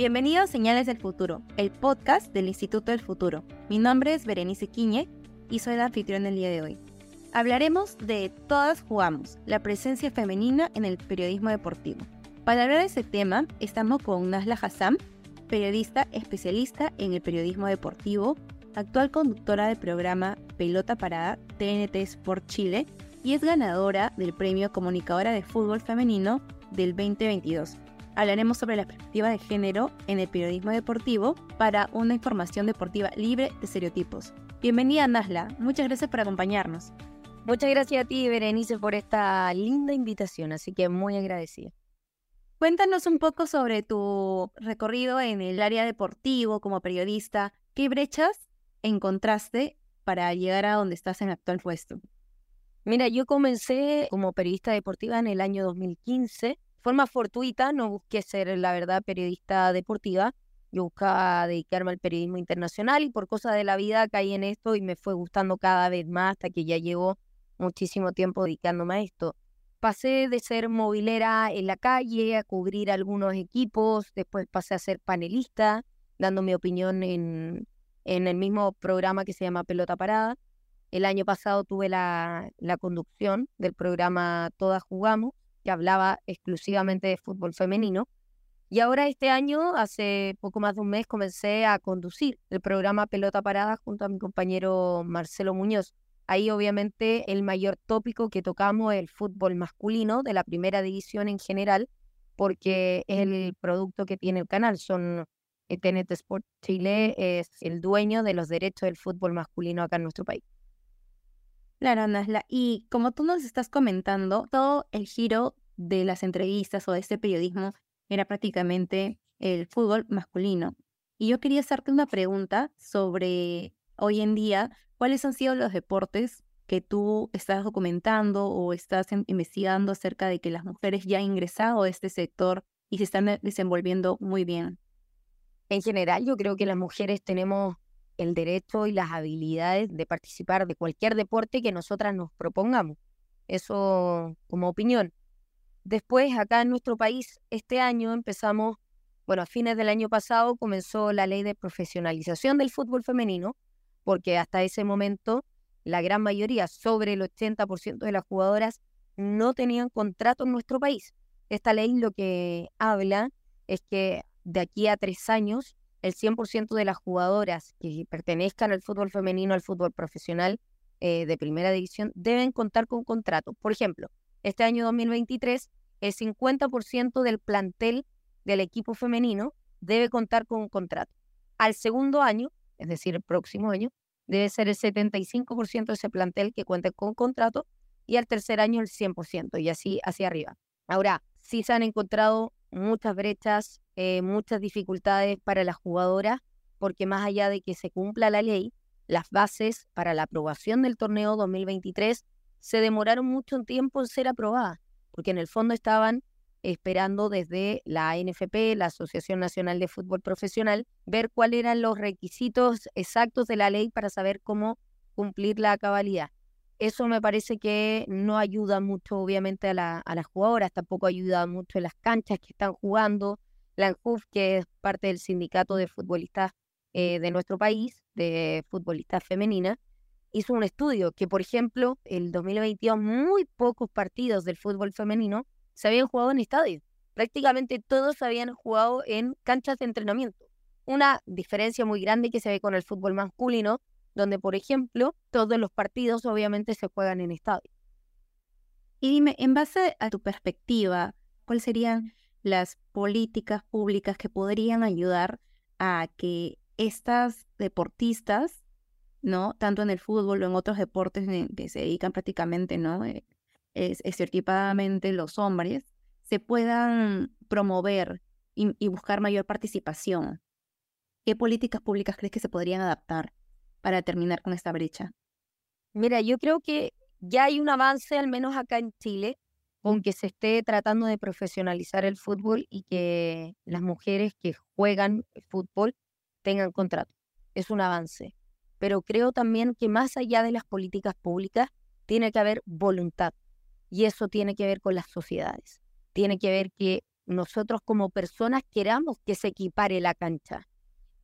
Bienvenidos a Señales del Futuro, el podcast del Instituto del Futuro. Mi nombre es Berenice Quiñe y soy la anfitrión del día de hoy. Hablaremos de Todas Jugamos, la presencia femenina en el periodismo deportivo. Para hablar de ese tema, estamos con Nasla Hassan, periodista especialista en el periodismo deportivo, actual conductora del programa Pelota Parada TNT Sport Chile y es ganadora del premio Comunicadora de Fútbol Femenino del 2022 hablaremos sobre la perspectiva de género en el periodismo deportivo para una información deportiva libre de estereotipos. Bienvenida, Nasla. Muchas gracias por acompañarnos. Muchas gracias a ti, Berenice, por esta linda invitación, así que muy agradecida. Cuéntanos un poco sobre tu recorrido en el área deportivo como periodista. ¿Qué brechas encontraste para llegar a donde estás en el actual puesto? Mira, yo comencé como periodista deportiva en el año 2015 forma fortuita, no busqué ser, la verdad, periodista deportiva. Yo buscaba dedicarme al periodismo internacional y por cosas de la vida caí en esto y me fue gustando cada vez más hasta que ya llevo muchísimo tiempo dedicándome a esto. Pasé de ser movilera en la calle a cubrir algunos equipos, después pasé a ser panelista, dando mi opinión en, en el mismo programa que se llama Pelota Parada. El año pasado tuve la, la conducción del programa Todas Jugamos que hablaba exclusivamente de fútbol femenino. Y ahora este año, hace poco más de un mes, comencé a conducir el programa Pelota Parada junto a mi compañero Marcelo Muñoz. Ahí obviamente el mayor tópico que tocamos es el fútbol masculino de la primera división en general, porque es el producto que tiene el canal. Son eh, TNT Sport Chile es el dueño de los derechos del fútbol masculino acá en nuestro país. Claro, Nasla. Y como tú nos estás comentando, todo el giro de las entrevistas o de este periodismo era prácticamente el fútbol masculino. Y yo quería hacerte una pregunta sobre hoy en día, ¿cuáles han sido los deportes que tú estás documentando o estás investigando acerca de que las mujeres ya han ingresado a este sector y se están desenvolviendo muy bien? En general, yo creo que las mujeres tenemos el derecho y las habilidades de participar de cualquier deporte que nosotras nos propongamos. Eso como opinión. Después, acá en nuestro país, este año empezamos, bueno, a fines del año pasado comenzó la ley de profesionalización del fútbol femenino, porque hasta ese momento la gran mayoría, sobre el 80% de las jugadoras, no tenían contrato en nuestro país. Esta ley lo que habla es que de aquí a tres años el 100% de las jugadoras que pertenezcan al fútbol femenino, al fútbol profesional eh, de primera división, deben contar con contrato. Por ejemplo, este año 2023, el 50% del plantel del equipo femenino debe contar con un contrato. Al segundo año, es decir, el próximo año, debe ser el 75% de ese plantel que cuente con contrato y al tercer año el 100% y así hacia arriba. Ahora, sí se han encontrado muchas brechas, eh, muchas dificultades para las jugadoras, porque más allá de que se cumpla la ley, las bases para la aprobación del torneo 2023 se demoraron mucho tiempo en ser aprobadas, porque en el fondo estaban esperando desde la ANFP, la Asociación Nacional de Fútbol Profesional, ver cuáles eran los requisitos exactos de la ley para saber cómo cumplir la cabalidad. Eso me parece que no ayuda mucho, obviamente, a, las jugadoras, tampoco ayuda mucho en las canchas que están jugando. La ANJUF, que es parte del sindicato de futbolistas eh, de nuestro país, de futbolistas femeninas, hizo un estudio que, por ejemplo, el 2022 muy pocos partidos del fútbol femenino se habían jugado en estadio. Prácticamente todos se habían jugado en canchas de entrenamiento. Una diferencia muy grande que se ve con el fútbol masculino, donde, por ejemplo, todos los partidos obviamente se juegan en estadio. Y dime, en base a tu perspectiva, ¿cuáles serían las políticas públicas que podrían ayudar a que estas deportistas, ¿no? Tanto en el fútbol o en otros deportes que se dedican prácticamente, ¿no? Eh, es, los hombres, se puedan promover y buscar mayor participación. ¿Qué políticas públicas crees que se podrían adaptar? Para terminar con esta brecha? Mira, yo creo que ya hay un avance, al menos acá en Chile, con que se esté tratando de profesionalizar el fútbol y que las mujeres que juegan fútbol tengan contrato. Es un avance. Pero creo también que más allá de las políticas públicas, tiene que haber voluntad. Y eso tiene que ver con las sociedades. Tiene que ver que nosotros como personas queramos que se equipare la cancha.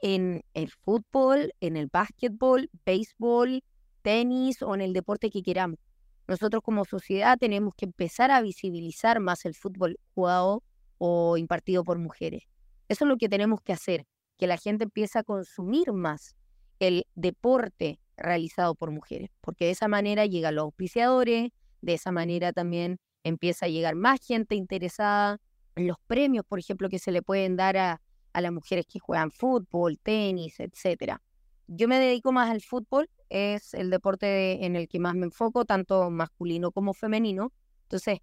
En el fútbol, en el básquetbol, béisbol, tenis o en el deporte que queramos. Nosotros como sociedad tenemos que empezar a visibilizar más el fútbol jugado o impartido por mujeres. Eso es lo que tenemos que hacer, que la gente empiece a consumir más el deporte realizado por mujeres, porque de esa manera llegan los auspiciadores, de esa manera también empieza a llegar más gente interesada en los premios, por ejemplo, que se le pueden dar a, a las mujeres que juegan fútbol, tenis, etcétera. Yo me dedico más al fútbol, es el deporte en el que más me enfoco, tanto masculino como femenino. Entonces,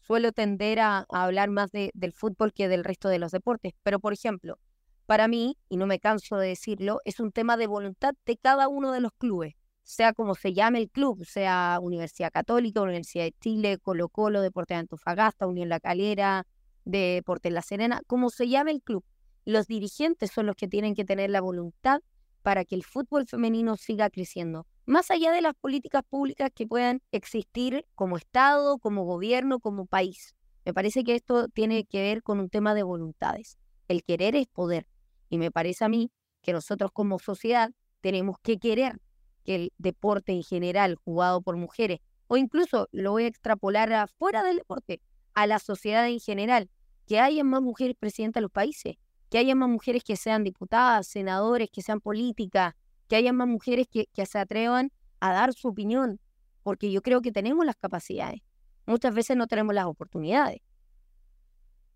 suelo tender a, hablar más de, del fútbol que del resto de los deportes. Pero, por ejemplo, para mí, y no me canso de decirlo, es un tema de voluntad de cada uno de los clubes, sea como se llame el club, sea Universidad Católica, Universidad de Chile, Colo Colo, Deporte de Antofagasta, Unión La Calera, Deporte La Serena, como se llame el club. Los dirigentes son los que tienen que tener la voluntad para que el fútbol femenino siga creciendo, más allá de las políticas públicas que puedan existir como Estado, como gobierno, como país. Me parece que esto tiene que ver con un tema de voluntades. El querer es poder. Y me parece a mí que nosotros como sociedad tenemos que querer que el deporte en general jugado por mujeres, o incluso lo voy a extrapolar afuera del deporte, a la sociedad en general, que haya más mujeres presidentes de los países, que haya más mujeres que sean diputadas, senadores, que sean políticas, que haya más mujeres que, se atrevan a dar su opinión, porque yo creo que tenemos las capacidades. Muchas veces no tenemos las oportunidades.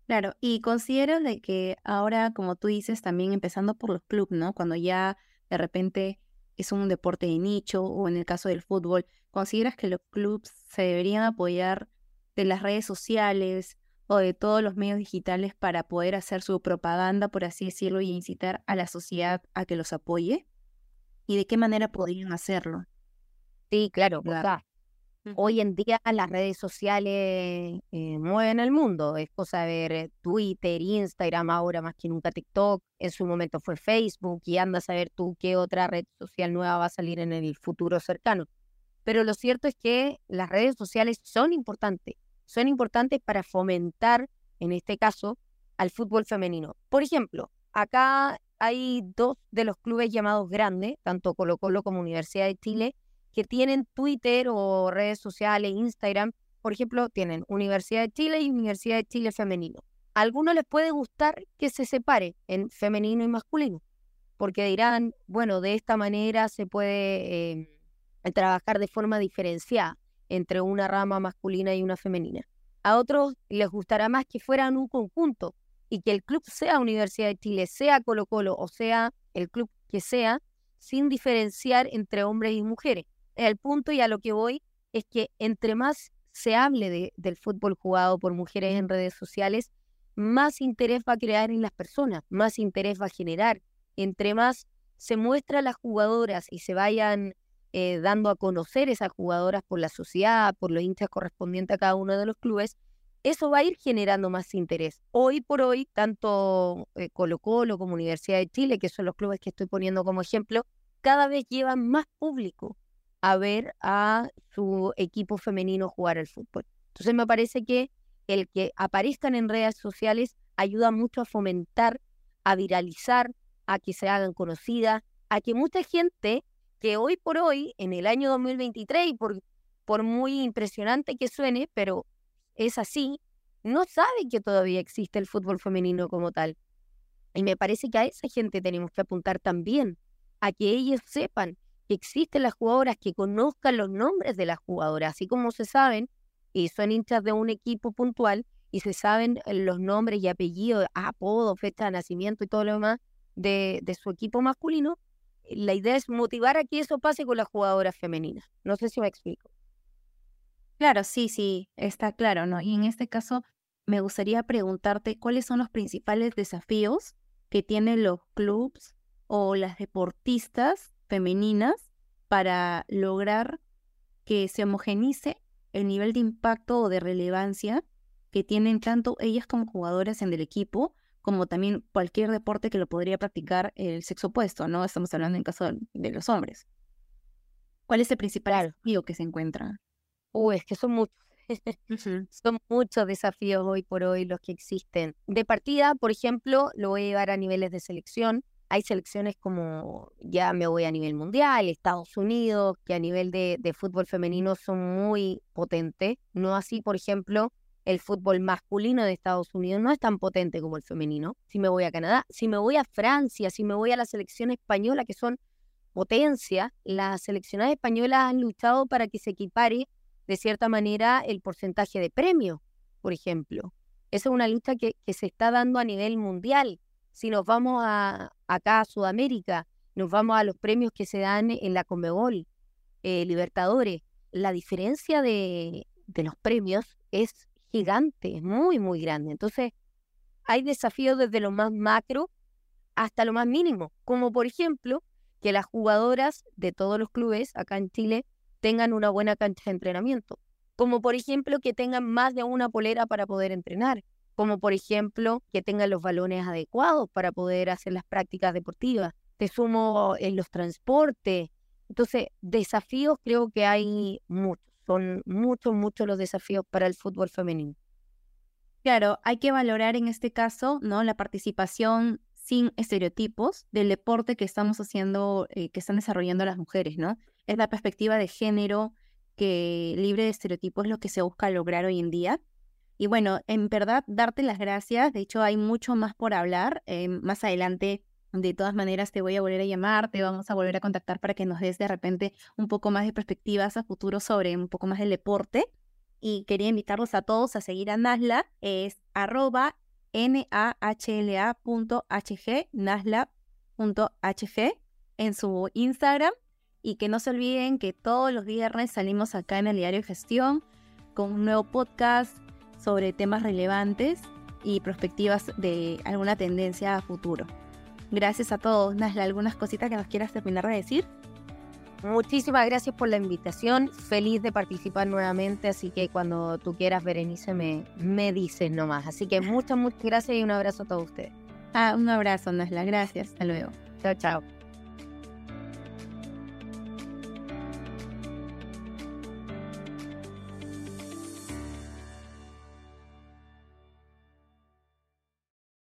Claro, y considero de que ahora, como tú dices, también empezando por los clubes, ¿no? Cuando ya de repente es un deporte de nicho o en el caso del fútbol, ¿consideras que los clubes se deberían apoyar de las redes sociales, o de todos los medios digitales para poder hacer su propaganda, por así decirlo, y incitar a la sociedad a que los apoye? ¿Y de qué manera podrían hacerlo? Sí, claro, hoy en día las redes sociales eh, mueven el mundo. Es cosa de ver Twitter, Instagram, ahora más que nunca TikTok. En su momento fue Facebook y anda a saber tú qué otra red social nueva va a salir en el futuro cercano. Pero lo cierto es que las redes sociales son importantes son importantes para fomentar, en este caso, al fútbol femenino. Por ejemplo, acá hay dos de los clubes llamados grandes, tanto Colo Colo como Universidad de Chile, que tienen Twitter o redes sociales, Instagram. Por ejemplo, tienen Universidad de Chile y Universidad de Chile femenino. A algunos les puede gustar que se separe en femenino y masculino, porque dirán, bueno, de esta manera se puede eh, trabajar de forma diferenciada entre una rama masculina y una femenina. A otros les gustará más que fueran un conjunto y que el club sea Universidad de Chile, sea Colo Colo o sea el club que sea, sin diferenciar entre hombres y mujeres. El punto y a lo que voy es que entre más se hable del fútbol jugado por mujeres en redes sociales, más interés va a crear en las personas, más interés va a generar. Entre más se muestra a las jugadoras y se vayan eh, dando a conocer esas jugadoras por la sociedad, por los hinchas correspondientes a cada uno de los clubes, eso va a ir generando más interés. Hoy por hoy, tanto eh, Colo Colo como Universidad de Chile, que son los clubes que estoy poniendo como ejemplo, cada vez llevan más público a ver a su equipo femenino jugar al fútbol. Entonces me parece que el que aparezcan en redes sociales ayuda mucho a fomentar, a viralizar, a que se hagan conocidas, a que mucha gente que hoy por hoy, en el año 2023, y por, por muy impresionante que suene, pero es así, no sabe que todavía existe el fútbol femenino como tal. Y me parece que a esa gente tenemos que apuntar también, a que ellos sepan que existen las jugadoras, que conozcan los nombres de las jugadoras, así como se saben, y son hinchas de un equipo puntual, y se saben los nombres y apellidos, apodo, fecha de nacimiento y todo lo demás de, de su equipo masculino, la idea es motivar a que eso pase con las jugadoras femeninas. No sé si me explico. Claro, sí, sí, está claro, ¿no? Y en este caso, me gustaría preguntarte cuáles son los principales desafíos que tienen los clubs o las deportistas femeninas para lograr que se homogenice el nivel de impacto o de relevancia que tienen tanto ellas como jugadoras en el equipo como también cualquier deporte que lo podría practicar el sexo opuesto, ¿no? Estamos hablando en caso de los hombres. ¿Cuál es el principal desafío que se encuentra? Uy, es que son muchos. Son muchos desafíos hoy por hoy los que existen. De partida, por ejemplo, lo voy a llevar a niveles de selección. Hay selecciones como ya me voy a nivel mundial, Estados Unidos, que a nivel de, de fútbol femenino son muy potentes. No así, por ejemplo, el fútbol masculino de Estados Unidos no es tan potente como el femenino. Si me voy a Canadá, si me voy a Francia, si me voy a la selección española, que son potencia, las seleccionadas españolas han luchado para que se equipare de cierta manera el porcentaje de premio, por ejemplo. Esa es una lucha que, se está dando a nivel mundial. Si nos vamos a, acá a Sudamérica, nos vamos a los premios que se dan en la Comebol, eh, Libertadores, la diferencia de, de los premios es gigante, es muy, muy grande. Entonces, hay desafíos desde lo más macro hasta lo más mínimo, como por ejemplo que las jugadoras de todos los clubes acá en Chile tengan una buena cancha de entrenamiento, como por ejemplo que tengan más de una polera para poder entrenar, como por ejemplo que tengan los balones adecuados para poder hacer las prácticas deportivas. Te sumo en los transportes. Entonces, desafíos creo que hay muchos son muchos, muchos los desafíos para el fútbol femenino. Claro, hay que valorar en este caso, ¿no? La participación sin estereotipos del deporte que estamos haciendo, eh, que están desarrollando las mujeres, ¿no? Es la perspectiva de género que libre de estereotipos es lo que se busca lograr hoy en día. Y bueno, en verdad, darte las gracias. De hecho, hay mucho más por hablar. Eh, más adelante de todas maneras, te voy a volver a llamar, te vamos a volver a contactar para que nos des de repente un poco más de perspectivas a futuro sobre un poco más del deporte. Y quería invitarlos a todos a seguir a Nasla, es arroba nahla.hg, nasla.hg en su Instagram. Y que no se olviden que todos los viernes salimos acá en el diario de gestión con un nuevo podcast sobre temas relevantes y perspectivas de alguna tendencia a futuro. Gracias a todos. Nasla, ¿algunas cositas que nos quieras terminar de decir? Muchísimas gracias por la invitación. Feliz de participar nuevamente. Así que cuando tú quieras, Berenice, me, me dices nomás. Así que muchas, muchas gracias y un abrazo a todos ustedes. Ah, un abrazo, Nasla. Gracias. Hasta luego. Chao, chao.